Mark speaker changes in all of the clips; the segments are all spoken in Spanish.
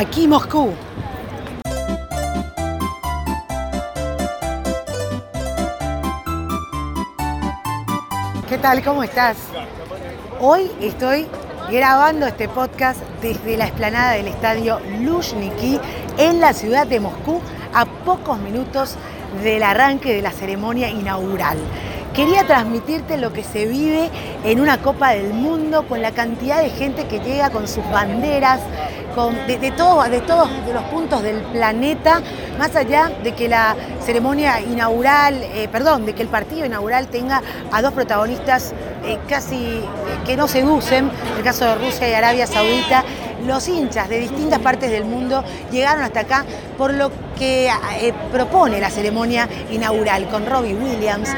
Speaker 1: aquí Moscú. ¿Qué tal? ¿Cómo estás? Hoy estoy grabando este podcast desde la explanada del estadio Luzhniki en la ciudad de Moscú a pocos minutos del arranque de la ceremonia inaugural. Quería transmitirte lo que se vive en una Copa del Mundo con la cantidad de gente que llega con sus banderas, de, todos, de todos los puntos del planeta, más allá de que la ceremonia inaugural, eh, perdón, de que el partido inaugural tenga a dos protagonistas eh, casi eh, que no seducen, el caso de Rusia y Arabia Saudita, los hinchas de distintas partes del mundo llegaron hasta acá por lo que propone la ceremonia inaugural con Robbie Williams,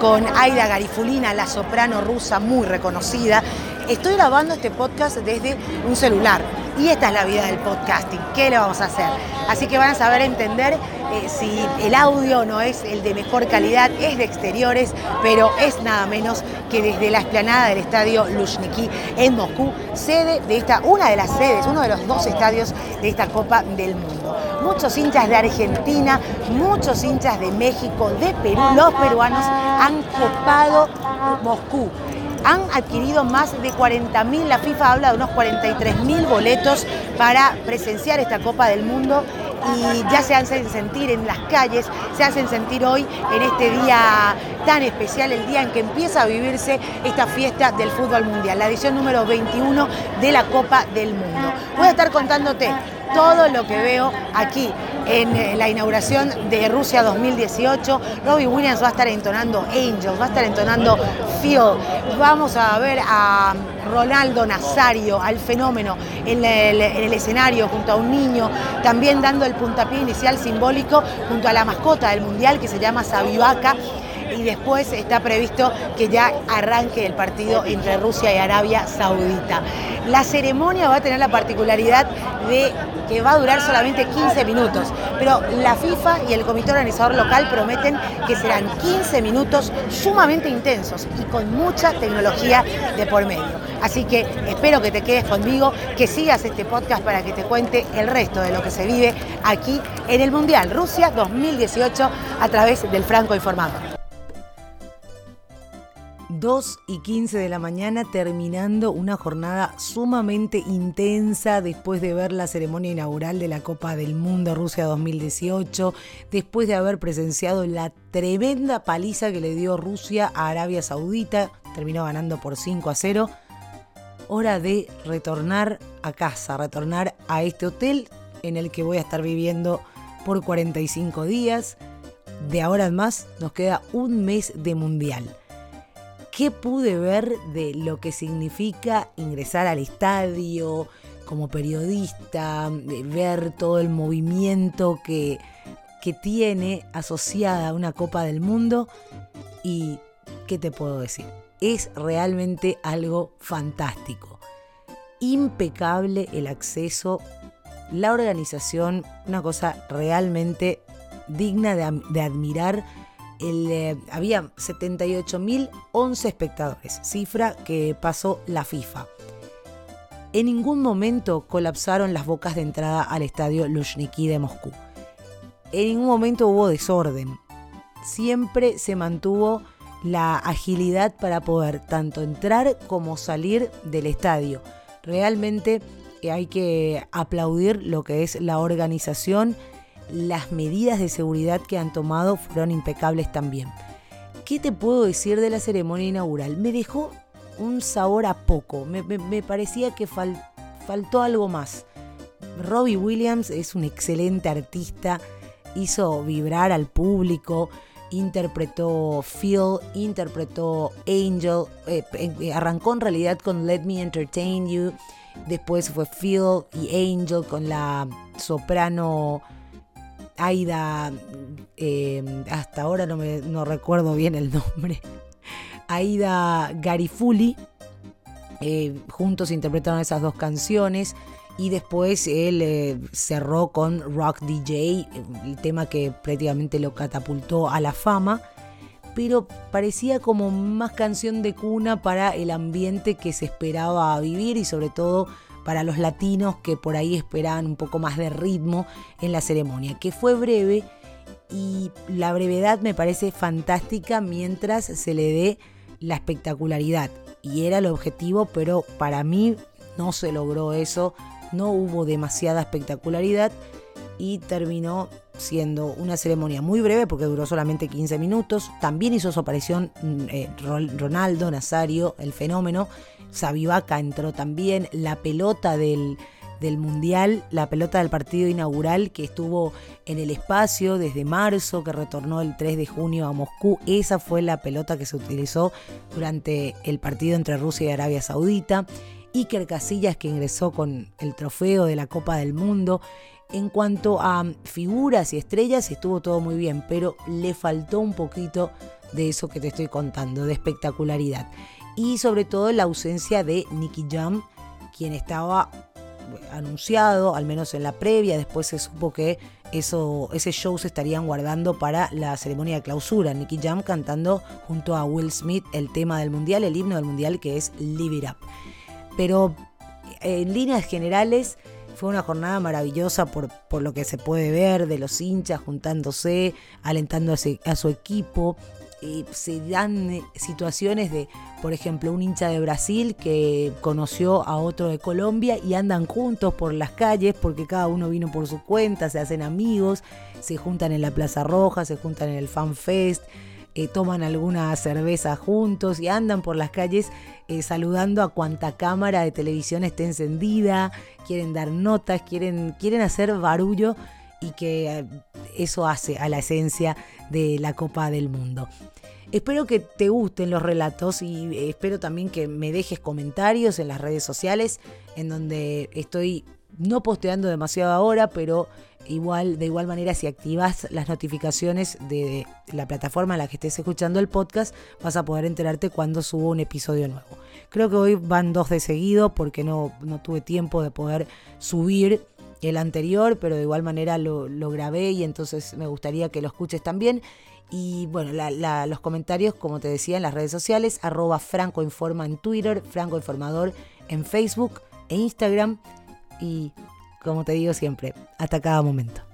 Speaker 1: con Aida Garifulina, la soprano rusa muy reconocida. Estoy grabando este podcast desde un celular y esta es la vida del podcasting. ¿Qué le vamos a hacer? Así que van a saber entender eh, si el audio no es el de mejor calidad, es de exteriores, pero es nada menos que desde la explanada del estadio Luzhniki en Moscú, sede de esta, una de las sedes, uno de los dos estadios de esta Copa del Mundo. Muchos hinchas de Argentina, muchos hinchas de México, de Perú, los peruanos han copado Moscú han adquirido más de 40.000, la FIFA habla de unos 43.000 boletos para presenciar esta Copa del Mundo y ya se hacen sentir en las calles, se hacen sentir hoy en este día tan especial, el día en que empieza a vivirse esta fiesta del fútbol mundial, la edición número 21 de la Copa del Mundo. Voy a estar contándote todo lo que veo aquí en eh, la inauguración de Rusia 2018. Robbie Williams va a estar entonando Angels, va a estar entonando Feel. Vamos a ver a Ronaldo Nazario, al fenómeno en el, escenario junto a un niño, también dando el puntapié inicial simbólico junto a la mascota del Mundial que se llama Sabivaca después está previsto que ya arranque el partido entre Rusia y Arabia Saudita. La ceremonia va a tener la particularidad de que va a durar solamente 15 minutos, pero la FIFA y el comité organizador local prometen que serán 15 minutos sumamente intensos y con mucha tecnología de por medio. Así que espero que te quedes conmigo, que sigas este podcast para que te cuente el resto de lo que se vive aquí en el Mundial Rusia 2018 a través del Franco Informador. 2 y 15 de la mañana terminando una jornada sumamente intensa después de ver la ceremonia inaugural de la Copa del Mundo Rusia 2018, después de haber presenciado la tremenda paliza que le dio Rusia a Arabia Saudita, terminó ganando por 5 a 0. Hora de retornar a casa, retornar a este hotel en el que voy a estar viviendo por 45 días. De ahora en más nos queda un mes de mundial. ¿Qué pude ver de lo que significa ingresar al estadio como periodista, ver todo el movimiento que, que tiene asociada a una Copa del Mundo? ¿Y qué te puedo decir? Es realmente algo fantástico. Impecable el acceso, la organización, una cosa realmente digna de, de admirar eh, había 78.011 espectadores, cifra que pasó la FIFA. En ningún momento colapsaron las bocas de entrada al estadio Luzhniki de Moscú. En ningún momento hubo desorden. Siempre se mantuvo la agilidad para poder tanto entrar como salir del estadio. Realmente eh, hay que aplaudir lo que es la organización las medidas de seguridad que han tomado fueron impecables también. ¿Qué te puedo decir de la ceremonia inaugural? Me dejó un sabor a poco, me, parecía que faltó algo más. Robbie Williams es un excelente artista, hizo vibrar al público, interpretó Phil, interpretó Angel, eh, eh, arrancó en realidad con Let Me Entertain You, después fue Phil y Angel con la soprano Aida, em, hasta ahora no, me, no recuerdo bien el nombre, Aida Garifuli, eh, juntos interpretaron esas dos canciones y después él eh, cerró con Rock DJ, el tema que prácticamente lo catapultó a la fama, pero parecía como más canción de cuna para el ambiente que se esperaba vivir y sobre todo
Speaker 2: para los latinos que por ahí esperaban un poco más de ritmo en la ceremonia, que fue breve y la brevedad me parece fantástica mientras se le dé la espectacularidad. Y era el objetivo, pero para mí no se logró eso, no hubo demasiada espectacularidad y terminó siendo una ceremonia muy breve porque duró solamente 15 minutos. También hizo su aparición mm, eh, Ronaldo Nazario, el fenómeno. Sabivaca entró también. La pelota del, del Mundial, la pelota del partido inaugural que estuvo en el espacio desde marzo, que retornó el 3 de junio a Moscú. Esa fue la pelota que se utilizó durante el partido entre Rusia y Arabia Saudita. Iker Casillas que ingresó con el trofeo de la Copa del Mundo. En cuanto a figuras y estrellas, estuvo todo muy bien, pero le faltó un poquito de eso que te estoy contando, de espectacularidad. Y sobre todo la ausencia de Nicky Jam, quien estaba anunciado, al menos en la previa, después se supo que eso, ese show se estarían guardando para la ceremonia de clausura. Nicky Jam cantando junto a Will Smith el tema del mundial, el himno del mundial que es Live It Up. Pero en líneas generales fue una jornada maravillosa por, por lo que se puede ver de los hinchas juntándose, alentando a, su equipo. Y se dan eh, situaciones de, por ejemplo, un hincha de Brasil que conoció a otro de Colombia y andan juntos por las calles porque cada uno vino por su cuenta, se hacen amigos, se juntan en la Plaza Roja, se juntan en el Fan Fest. Eh, toman alguna cerveza juntos y andan por las calles eh, saludando a cuanta cámara de televisión esté encendida, quieren dar notas, quieren, quieren hacer barullo y que eh, eso hace a la esencia de la Copa del Mundo. Espero que te gusten los relatos y espero también que me dejes comentarios en las redes sociales en donde estoy no posteando demasiado ahora, pero igual, de igual manera, si activas las notificaciones de la plataforma en la que estés escuchando el podcast, vas a poder enterarte cuando subo un episodio nuevo. Creo que hoy van dos de seguido porque no, no tuve tiempo de poder subir el anterior, pero de igual manera lo, grabé y entonces me gustaría que lo escuches también. Y bueno, los comentarios, como te decía, en las redes sociales, arroba Franco Informa en Twitter, Franco Informador en Facebook e Instagram y como te digo siempre, hasta cada momento.